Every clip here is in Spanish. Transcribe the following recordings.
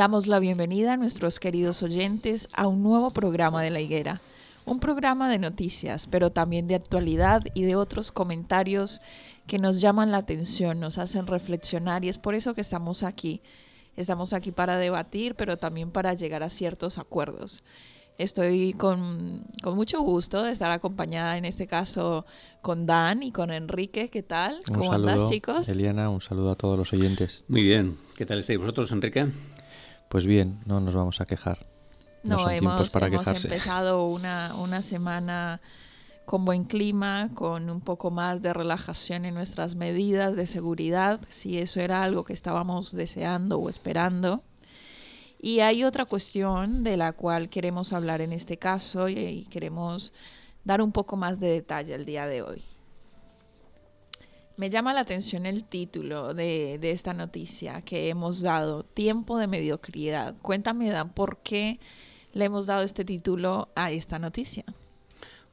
Damos la bienvenida a nuestros queridos oyentes a un nuevo programa de La Higuera, un programa de noticias, pero también de actualidad y de otros comentarios que nos llaman la atención, nos hacen reflexionar y es por eso que estamos aquí. Estamos aquí para debatir, pero también para llegar a ciertos acuerdos. Estoy con, mucho gusto de estar acompañada en este caso con Dan y con Enrique. ¿Qué tal? ¿Cómo andas, chicos? Eliana, un saludo a todos los oyentes. Muy bien. ¿Qué tal estáis vosotros, Enrique? Pues bien, no nos vamos a quejar. No, hemos, para hemos empezado una, una semana con buen clima, con un poco más de relajación en nuestras medidas de seguridad, si eso era algo que estábamos deseando o esperando. Y hay otra cuestión de la cual queremos hablar en este caso y queremos dar un poco más de detalle el día de hoy. Me llama la atención el título de, esta noticia que hemos dado, Tiempo de Mediocridad. Cuéntame, ¿por qué le hemos dado este título a esta noticia?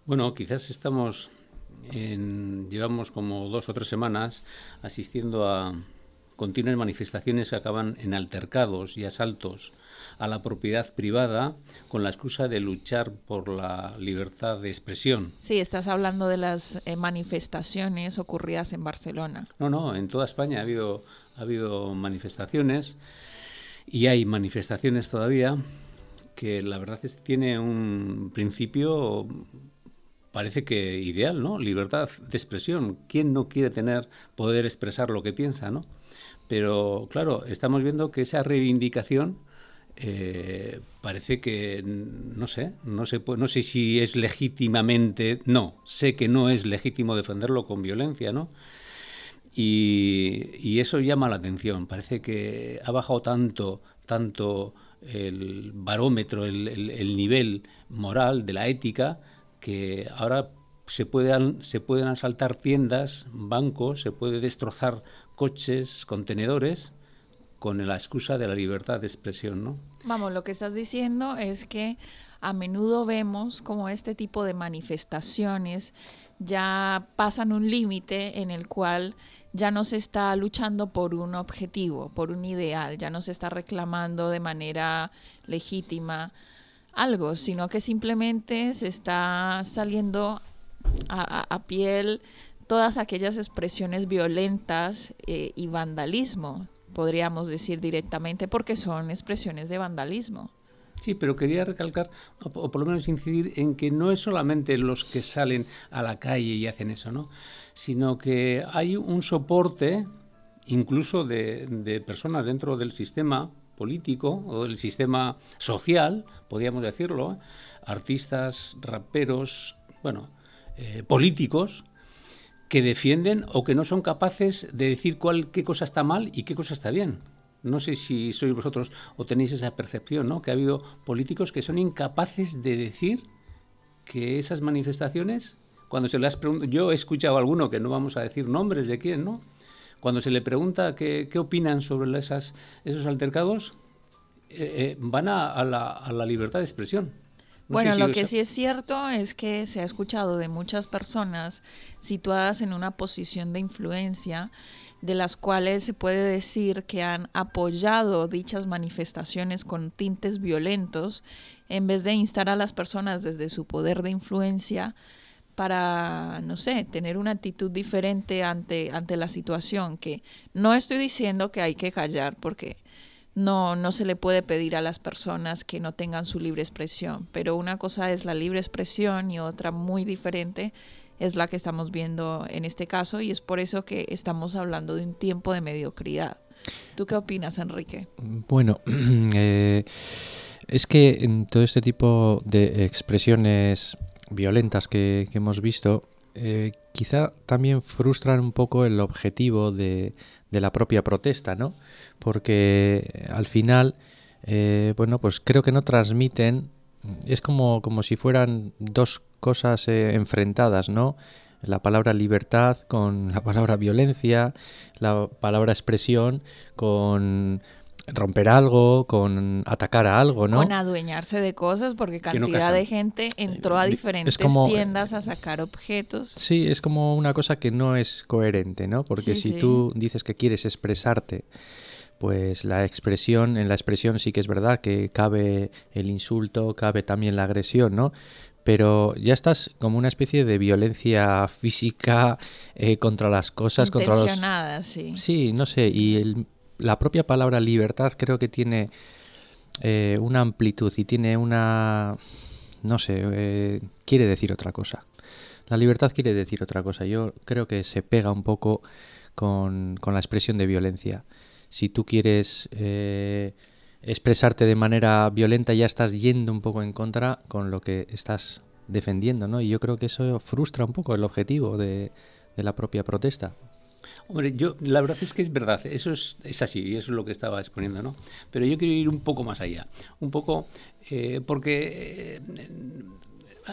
Bueno, quizás estamos, en, llevamos como dos o tres semanas asistiendo a continuas manifestaciones que acaban en altercados y asaltos a la propiedad privada con la excusa de luchar por la libertad de expresión. Sí, estás hablando de las eh, manifestaciones ocurridas en Barcelona. No, no, en toda España ha habido, ha habido manifestaciones y hay manifestaciones todavía que la verdad es que tiene un principio parece que ideal, ¿no? Libertad de expresión. ¿Quién no quiere tener poder expresar lo que piensa, no? Pero claro, estamos viendo que esa reivindicación eh, parece que no sé, no sé, no sé si es legítimamente, no, sé que no es legítimo defenderlo con violencia, ¿no? Y, eso llama la atención. Parece que ha bajado tanto, tanto el barómetro, el, nivel moral de la ética, que ahora se pueden, se pueden asaltar tiendas, bancos, se puede destrozar coches, contenedores, con la excusa de la libertad de expresión, ¿no? Vamos, lo que estás diciendo es que a menudo vemos como este tipo de manifestaciones ya pasan un límite en el cual ya no se está luchando por un objetivo, por un ideal, ya no se está reclamando de manera legítima algo, sino que simplemente se está saliendo a, piel todas aquellas expresiones violentas eh, y vandalismo podríamos decir directamente, porque son expresiones de vandalismo. Sí, pero quería recalcar, o por lo menos incidir, en que no es solamente los que salen a la calle y hacen eso, ¿no? Sino que hay un soporte, incluso de, personas dentro del sistema político o del sistema social, podríamos decirlo, artistas, raperos, bueno, eh, políticos, que defienden o que no son capaces de decir cuál, qué cosa está mal y qué cosa está bien. No sé si sois vosotros o tenéis esa percepción, ¿no? Que ha habido políticos que son incapaces de decir que esas manifestaciones, cuando se las pregunto, yo he escuchado a alguno que no vamos a decir nombres de quién, ¿no? cuando se le pregunta qué, opinan sobre esas, esos altercados, eh, eh, van a, la, libertad de expresión. Bueno, lo que sí es cierto es que se ha escuchado de muchas personas situadas en una posición de influencia, de las cuales se puede decir que han apoyado dichas manifestaciones con tintes violentos, en vez de instar a las personas desde su poder de influencia para, no sé, tener una actitud diferente ante, ante la situación, que no estoy diciendo que hay que callar, porque no, no se le puede pedir a las personas que no tengan su libre expresión, pero una cosa es la libre expresión y otra muy diferente es la que estamos viendo en este caso y es por eso que estamos hablando de un tiempo de mediocridad. ¿Tú qué opinas, Enrique? Bueno, eh, es que en todo este tipo de expresiones violentas que, hemos visto, eh, quizá también frustran un poco el objetivo de, la propia protesta, ¿no? Porque eh, al final, eh, bueno, pues creo que no transmiten, es como, como si fueran dos cosas enfrentadas, ¿no? La palabra libertad con la palabra violencia, la palabra expresión con romper algo, con atacar a algo, ¿no? Con adueñarse de cosas, porque cantidad de gente entró a eh, diferentes tiendas a sacar objetos. Sí, es como una cosa que no es coherente, ¿no? Porque si tú dices que quieres expresarte, pues la expresión, en la expresión sí que es verdad que cabe el insulto, cabe también la agresión, ¿no? pero ya estás como una especie de violencia física eh, contra las cosas, contra los... sí. Sí, no sé, y el, la propia palabra libertad creo que tiene eh, una amplitud y tiene una... no sé, eh, quiere decir otra cosa. La libertad quiere decir otra cosa. Yo creo que se pega un poco con, la expresión de violencia. Si tú quieres eh, expresarte de manera violenta, ya estás yendo un poco en contra con lo que estás defendiendo, ¿no? Y yo creo que eso frustra un poco el objetivo de la propia protesta. Hombre, yo la verdad es que es verdad, eso es, es así, y eso es lo que estaba exponiendo, ¿no? Pero yo quiero ir un poco más allá, un poco eh, porque eh,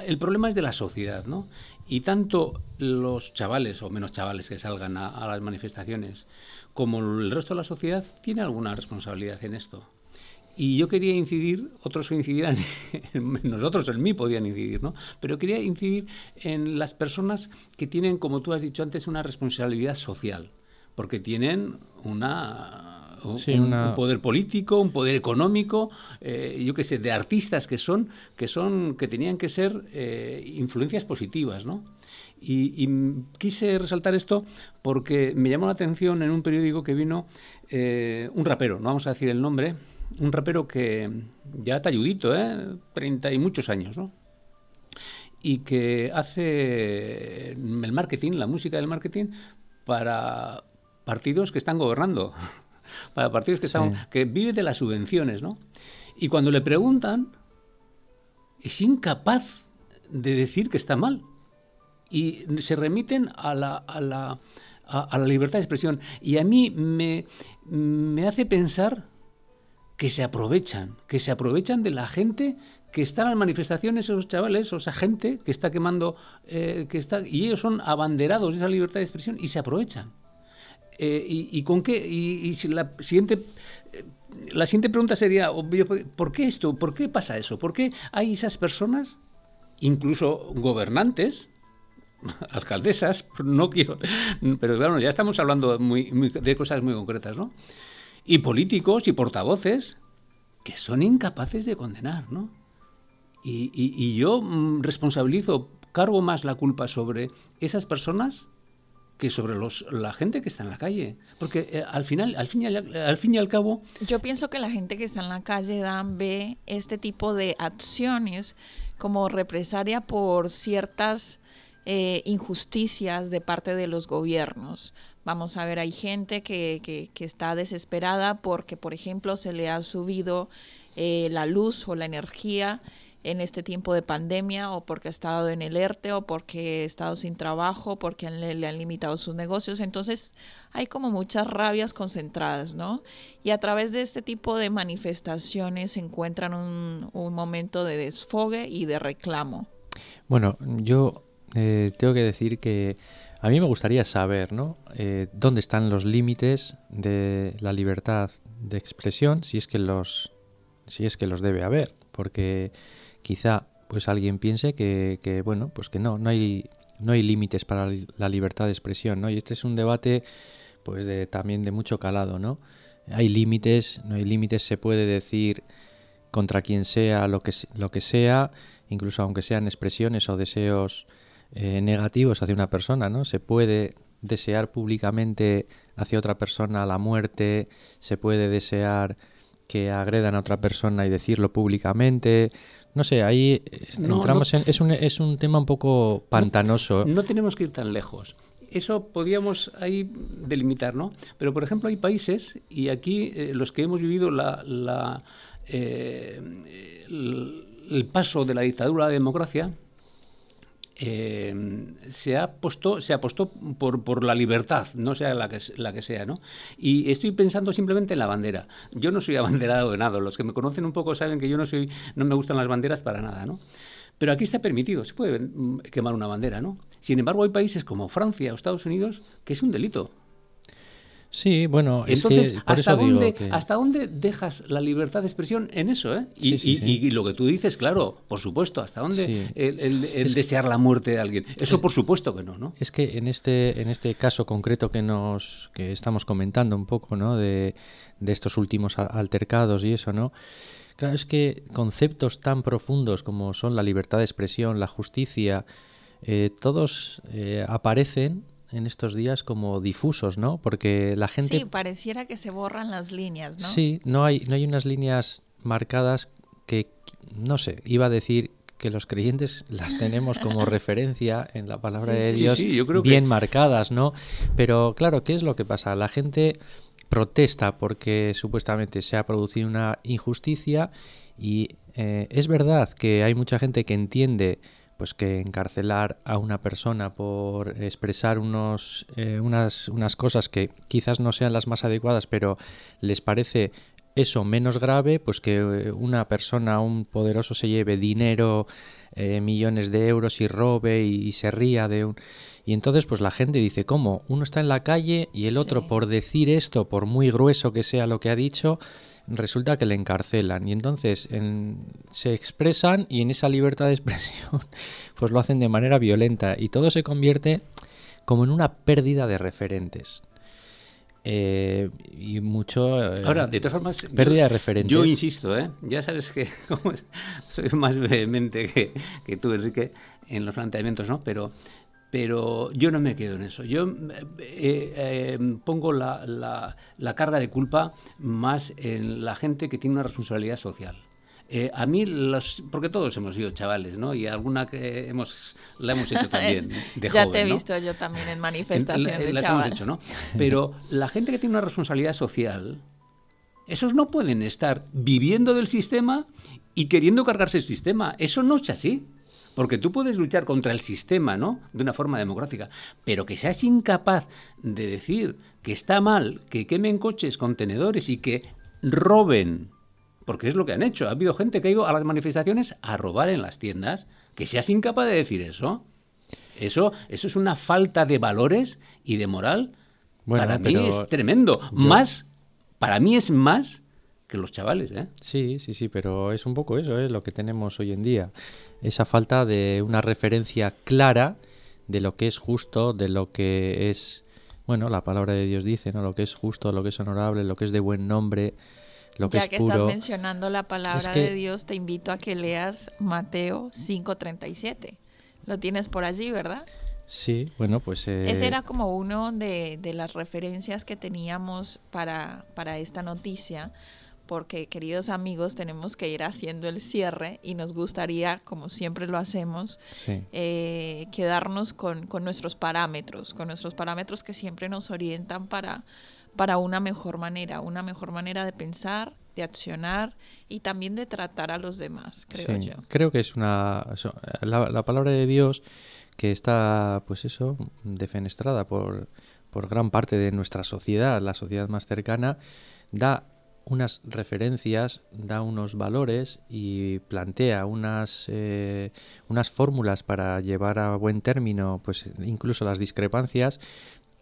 el problema es de la sociedad, ¿no? Y tanto los chavales o menos chavales que salgan a, las manifestaciones como el resto de la sociedad tiene alguna responsabilidad en esto. Y yo quería incidir, otros incidirán, nosotros, en mí podían incidir, ¿no? Pero quería incidir en las personas que tienen, como tú has dicho antes, una responsabilidad social, porque tienen una un, poder político, un poder económico, eh, yo qué sé, de artistas que son, que son, que tenían que ser eh, influencias positivas, ¿no? Y, quise resaltar esto porque me llamó la atención en un periódico que vino eh, un rapero, no vamos a decir el nombre, un rapero que ya talludito, ¿eh? 30 y muchos años, ¿no? Y que hace el marketing, la música del marketing, para partidos que están gobernando, para partidos que, están, que viven de las subvenciones, ¿no? Y cuando le preguntan, es incapaz de decir que está mal. Y se remiten a la, a la, a, la libertad de expresión. Y a mí me, me hace pensar que se aprovechan, que se aprovechan de la gente que está en las manifestaciones, esos chavales, o esa gente que está quemando, eh, que está, y ellos son abanderados de esa libertad de expresión y se aprovechan. Eh, y, con qué? Y, si la siguiente eh, la siguiente pregunta sería, ¿por qué esto? ¿Por qué pasa eso? ¿Por qué hay esas personas, incluso gobernantes, alcaldesas, no quiero, pero claro, ya estamos hablando de cosas muy concretas, ¿no? y políticos y portavoces que son incapaces de condenar, ¿no? Y, yo mm, responsabilizo, cargo más la culpa sobre esas personas que sobre los, la gente que está en la calle. Porque eh, al final, al fin, y al, fin al cabo... Yo pienso que la gente que está en la calle, Dan, ve este tipo de acciones como represalia por ciertas eh, injusticias de parte de los gobiernos. Vamos a ver, hay gente que, que, está desesperada porque, por ejemplo, se le ha subido eh, la luz o la energía en este tiempo de pandemia o porque ha estado en el ERTE o porque ha estado sin trabajo, porque le, han limitado sus negocios. Entonces hay como muchas rabias concentradas, ¿no? Y a través de este tipo de manifestaciones se encuentran un, momento de desfogue y de reclamo. Bueno, yo eh, tengo que decir que A mí me gustaría saber, ¿no? Eh, ¿Dónde están los límites de la libertad de expresión, si es que los, si es que los debe haber, porque quizá pues alguien piense que, bueno, pues que no, no hay, no hay límites para la libertad de expresión, ¿no? Y este es un debate, pues de, también de mucho calado, ¿no? Hay límites, no hay límites, se puede decir contra quien sea lo que, lo que sea, incluso aunque sean expresiones o deseos eh, negativos hacia una persona, ¿no? Se puede desear públicamente hacia otra persona la muerte, se puede desear que agredan a otra persona y decirlo públicamente. No sé, ahí entramos en... Es un, es un tema un poco pantanoso. No, tenemos que ir tan lejos. Eso podíamos ahí delimitar, ¿no? Pero, por ejemplo, hay países, y aquí eh, los que hemos vivido la, la eh, el, paso de la dictadura a la democracia, eh, se apostó, se apostó por, por, la libertad, no sea la que, la que sea, ¿no? Y estoy pensando simplemente en la bandera. Yo no soy abanderado de nada. Los que me conocen un poco saben que yo no soy, no me gustan las banderas para nada, ¿no? Pero aquí está permitido, se puede mm, quemar una bandera, ¿no? Sin embargo, hay países como Francia o Estados Unidos que es un delito. Sí, bueno, entonces es que ¿hasta dónde hasta dónde dejas la libertad de expresión en eso, eh? Y, y, lo que tú dices, claro, por supuesto, hasta dónde el, desear la muerte de alguien, eso por supuesto que no, ¿no? Es que en este en este caso concreto que nos que estamos comentando un poco, ¿no? De, de estos últimos altercados y eso, ¿no? Claro, es que conceptos tan profundos como son la libertad de expresión, la justicia, eh, todos eh, aparecen en estos días como difusos, ¿no? Porque la gente... Sí, pareciera que se borran las líneas, ¿no? Sí, no hay, no hay unas líneas marcadas que, no sé, iba a decir que los creyentes las tenemos como referencia en la palabra de Dios bien marcadas, ¿no? Pero claro, ¿qué es lo que pasa? La gente protesta porque supuestamente se ha producido una injusticia y eh, es verdad que hay mucha gente que entiende pues que encarcelar a una persona por expresar unos, eh, unas, unas cosas que quizás no sean las más adecuadas, pero les parece eso menos grave, pues que eh, una persona, un poderoso se lleve dinero, eh, millones de euros y robe y, se ría de un... Y entonces pues la gente dice, ¿cómo? Uno está en la calle y el otro por decir esto, por muy grueso que sea lo que ha dicho, resulta que le encarcelan y entonces se expresan y en esa libertad de expresión pues lo hacen de manera violenta y todo se convierte como en una pérdida de referentes. Eh, y mucho... Eh, Ahora, de todas formas... Pérdida de referentes. Yo insisto, ¿eh? ya sabes que soy más vehemente que, que tú, Enrique, en los planteamientos, ¿no? Pero pero yo no me quedo en eso. Yo eh, eh, pongo la, la, carga de culpa más en la gente que tiene una responsabilidad social. Eh, a mí, los, porque todos hemos sido chavales, ¿no? Y alguna que hemos, la hemos hecho también de ya te he visto yo también en manifestaciones de las hemos hecho, ¿no? Pero la gente que tiene una responsabilidad social, esos no pueden estar viviendo del sistema y queriendo cargarse el sistema. Eso no es así. Porque tú puedes luchar contra el sistema, ¿no? De una forma democrática, pero que seas incapaz de decir que está mal que quemen coches, contenedores y que roben, porque es lo que han hecho. Ha habido gente que ha ido a las manifestaciones a robar en las tiendas, que seas incapaz de decir eso. Eso, eso es una falta de valores y de moral. para mí es tremendo. Más, para mí es más que los chavales, ¿eh? Sí, sí, sí, pero es un poco eso, ¿eh? Lo que tenemos hoy en día esa falta de una referencia clara de lo que es justo, de lo que es, bueno, la palabra de Dios dice, ¿no? Lo que es justo, lo que es honorable, lo que es de buen nombre, lo que ya es que estás mencionando la palabra de Dios, te invito a que leas Mateo 5:37. Lo tienes por allí, ¿verdad? Sí, bueno, pues... Eh... Ese era como uno de, de, las referencias que teníamos para, para esta noticia, porque queridos amigos tenemos que ir haciendo el cierre y nos gustaría, como siempre lo hacemos, eh, quedarnos con, nuestros parámetros, con nuestros parámetros que siempre nos orientan para, para una mejor manera, una mejor manera de pensar, de accionar y también de tratar a los demás, creo yo. Creo que es una... La, la, palabra de Dios que está, pues eso, defenestrada por, por gran parte de nuestra sociedad, la sociedad más cercana, da unas referencias, da unos valores y plantea unas, eh, unas fórmulas para llevar a buen término pues incluso las discrepancias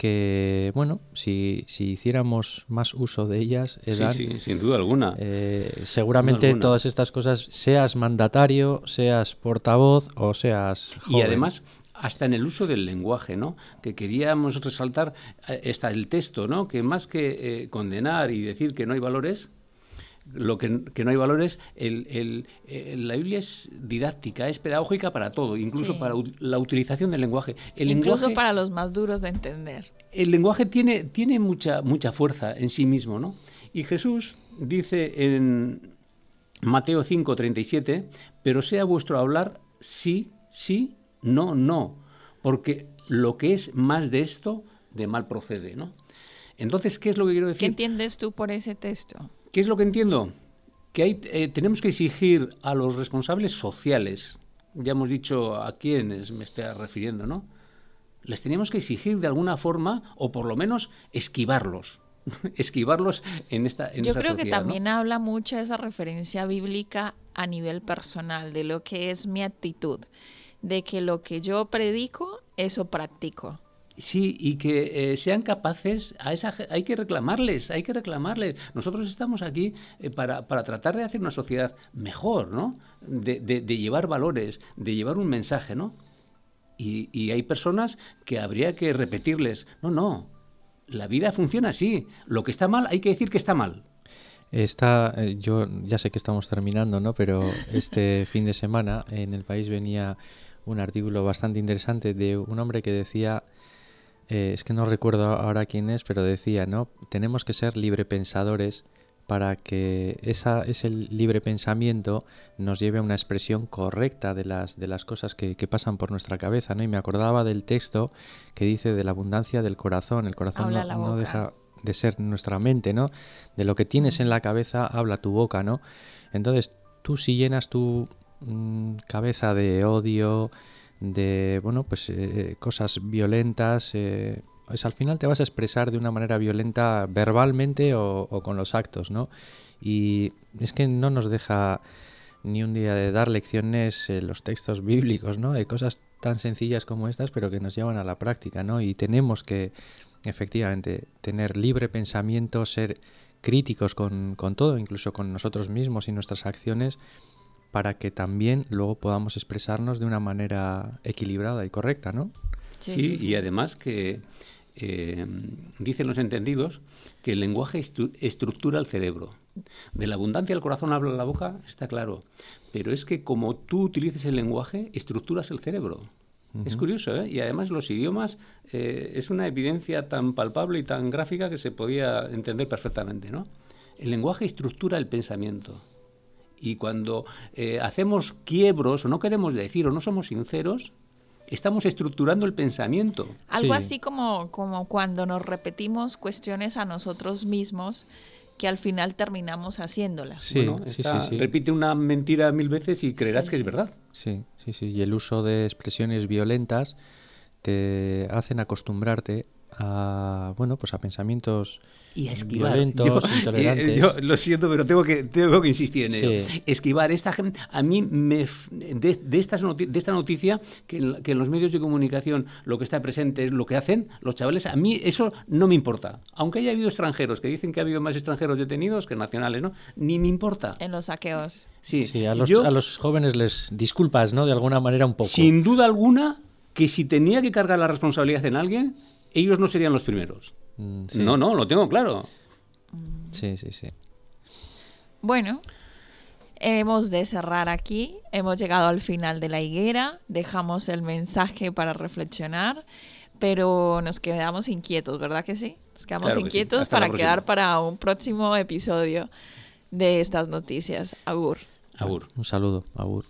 que, bueno, si, si hiciéramos más uso de ellas, sí, sin duda alguna. Eh, seguramente todas estas cosas, seas mandatario, seas portavoz o seas Y además, hasta en el uso del lenguaje, ¿no? Que queríamos resaltar, eh, está el texto, ¿no? Que más que eh, condenar y decir que no hay valores, lo que, no hay valores, el, la Biblia es didáctica, es pedagógica para todo, incluso para la utilización del lenguaje. El incluso para los más duros de entender. El lenguaje tiene, tiene mucha, mucha fuerza en sí mismo, ¿no? Y Jesús dice en Mateo 5, 37, pero sea vuestro hablar sí, sí, no, no, porque lo que es más de esto, de mal procede, ¿no? Entonces, ¿qué es lo que quiero decir? ¿Qué entiendes tú por ese texto? ¿Qué es lo que entiendo? Que hay, eh, tenemos que exigir a los responsables sociales, ya hemos dicho a quiénes me estoy refiriendo, ¿no? Les tenemos que exigir de alguna forma, o por lo menos esquivarlos, esquivarlos en esta en Yo creo que también habla mucho esa referencia bíblica a nivel personal, de lo que es mi actitud, de que lo que yo predico, eso practico. Sí, y que eh, sean capaces, a esa, hay que reclamarles, hay que reclamarles. Nosotros estamos aquí eh, para, para, tratar de hacer una sociedad mejor, ¿no? De, de, llevar valores, de llevar un mensaje, ¿no? Y, y, hay personas que habría que repetirles, no, no, la vida funciona así, lo que está mal hay que decir que está mal. Está, eh, yo ya sé que estamos terminando, ¿no? Pero este fin de semana en el país venía un artículo bastante interesante de un hombre que decía eh, es que no recuerdo ahora quién es, pero decía, ¿no? Tenemos que ser librepensadores para que esa, ese libre pensamiento nos lleve a una expresión correcta de las, de las cosas que, pasan por nuestra cabeza, ¿no? Y me acordaba del texto que dice de la abundancia del corazón. El corazón no, deja de ser nuestra mente, ¿no? De lo que tienes en la cabeza habla tu boca, ¿no? Entonces, tú si llenas tu mm, cabeza de odio, de bueno pues eh, cosas violentas eh, pues al final te vas a expresar de una manera violenta verbalmente o, con los actos no y es que no nos deja ni un día de dar lecciones en los textos bíblicos no de cosas tan sencillas como estas pero que nos llevan a la práctica no y tenemos que efectivamente tener libre pensamiento ser críticos con, con todo incluso con nosotros mismos y nuestras acciones para que también luego podamos expresarnos de una manera equilibrada y correcta, ¿no? Sí, y además que eh, dicen los entendidos que el lenguaje estructura el cerebro. De la abundancia del corazón habla la boca, está claro. Pero es que como tú utilices el lenguaje, estructuras el cerebro. Es curioso, ¿eh? Y además los idiomas eh, es una evidencia tan palpable y tan gráfica que se podía entender perfectamente, ¿no? El lenguaje estructura el pensamiento. Y cuando eh, hacemos quiebros o no queremos decir o no somos sinceros, estamos estructurando el pensamiento. Algo así como, como cuando nos repetimos cuestiones a nosotros mismos que al final terminamos haciéndolas. Sí, sí, sí, repite una mentira mil veces y creerás que es verdad. Sí, sí, sí. Y el uso de expresiones violentas te hacen acostumbrarte a bueno pues a pensamientos y a esquivar. Violentos, yo, intolerantes. Yo lo siento, pero tengo que, tengo que insistir en ello. Esquivar. Esta gente, a mí, me, de, de, estas de esta noticia, que en, que en, los medios de comunicación lo que está presente es lo que hacen los chavales, a mí eso no me importa. Aunque haya habido extranjeros, que dicen que ha habido más extranjeros detenidos que nacionales, ¿no? Ni me importa. En los saqueos. Sí, sí a, los, a los jóvenes les disculpas, ¿no? De alguna manera un poco. Sin duda alguna, que si tenía que cargar la responsabilidad en alguien, ellos no serían los primeros. Mm, no, no, lo tengo claro. Sí, sí, sí. Bueno, hemos de cerrar aquí. Hemos llegado al final de la higuera. Dejamos el mensaje para reflexionar, pero nos quedamos inquietos, ¿verdad que sí? Nos quedamos inquietos para quedar para un próximo episodio de estas noticias. Agur. Agur. Un saludo. Agur.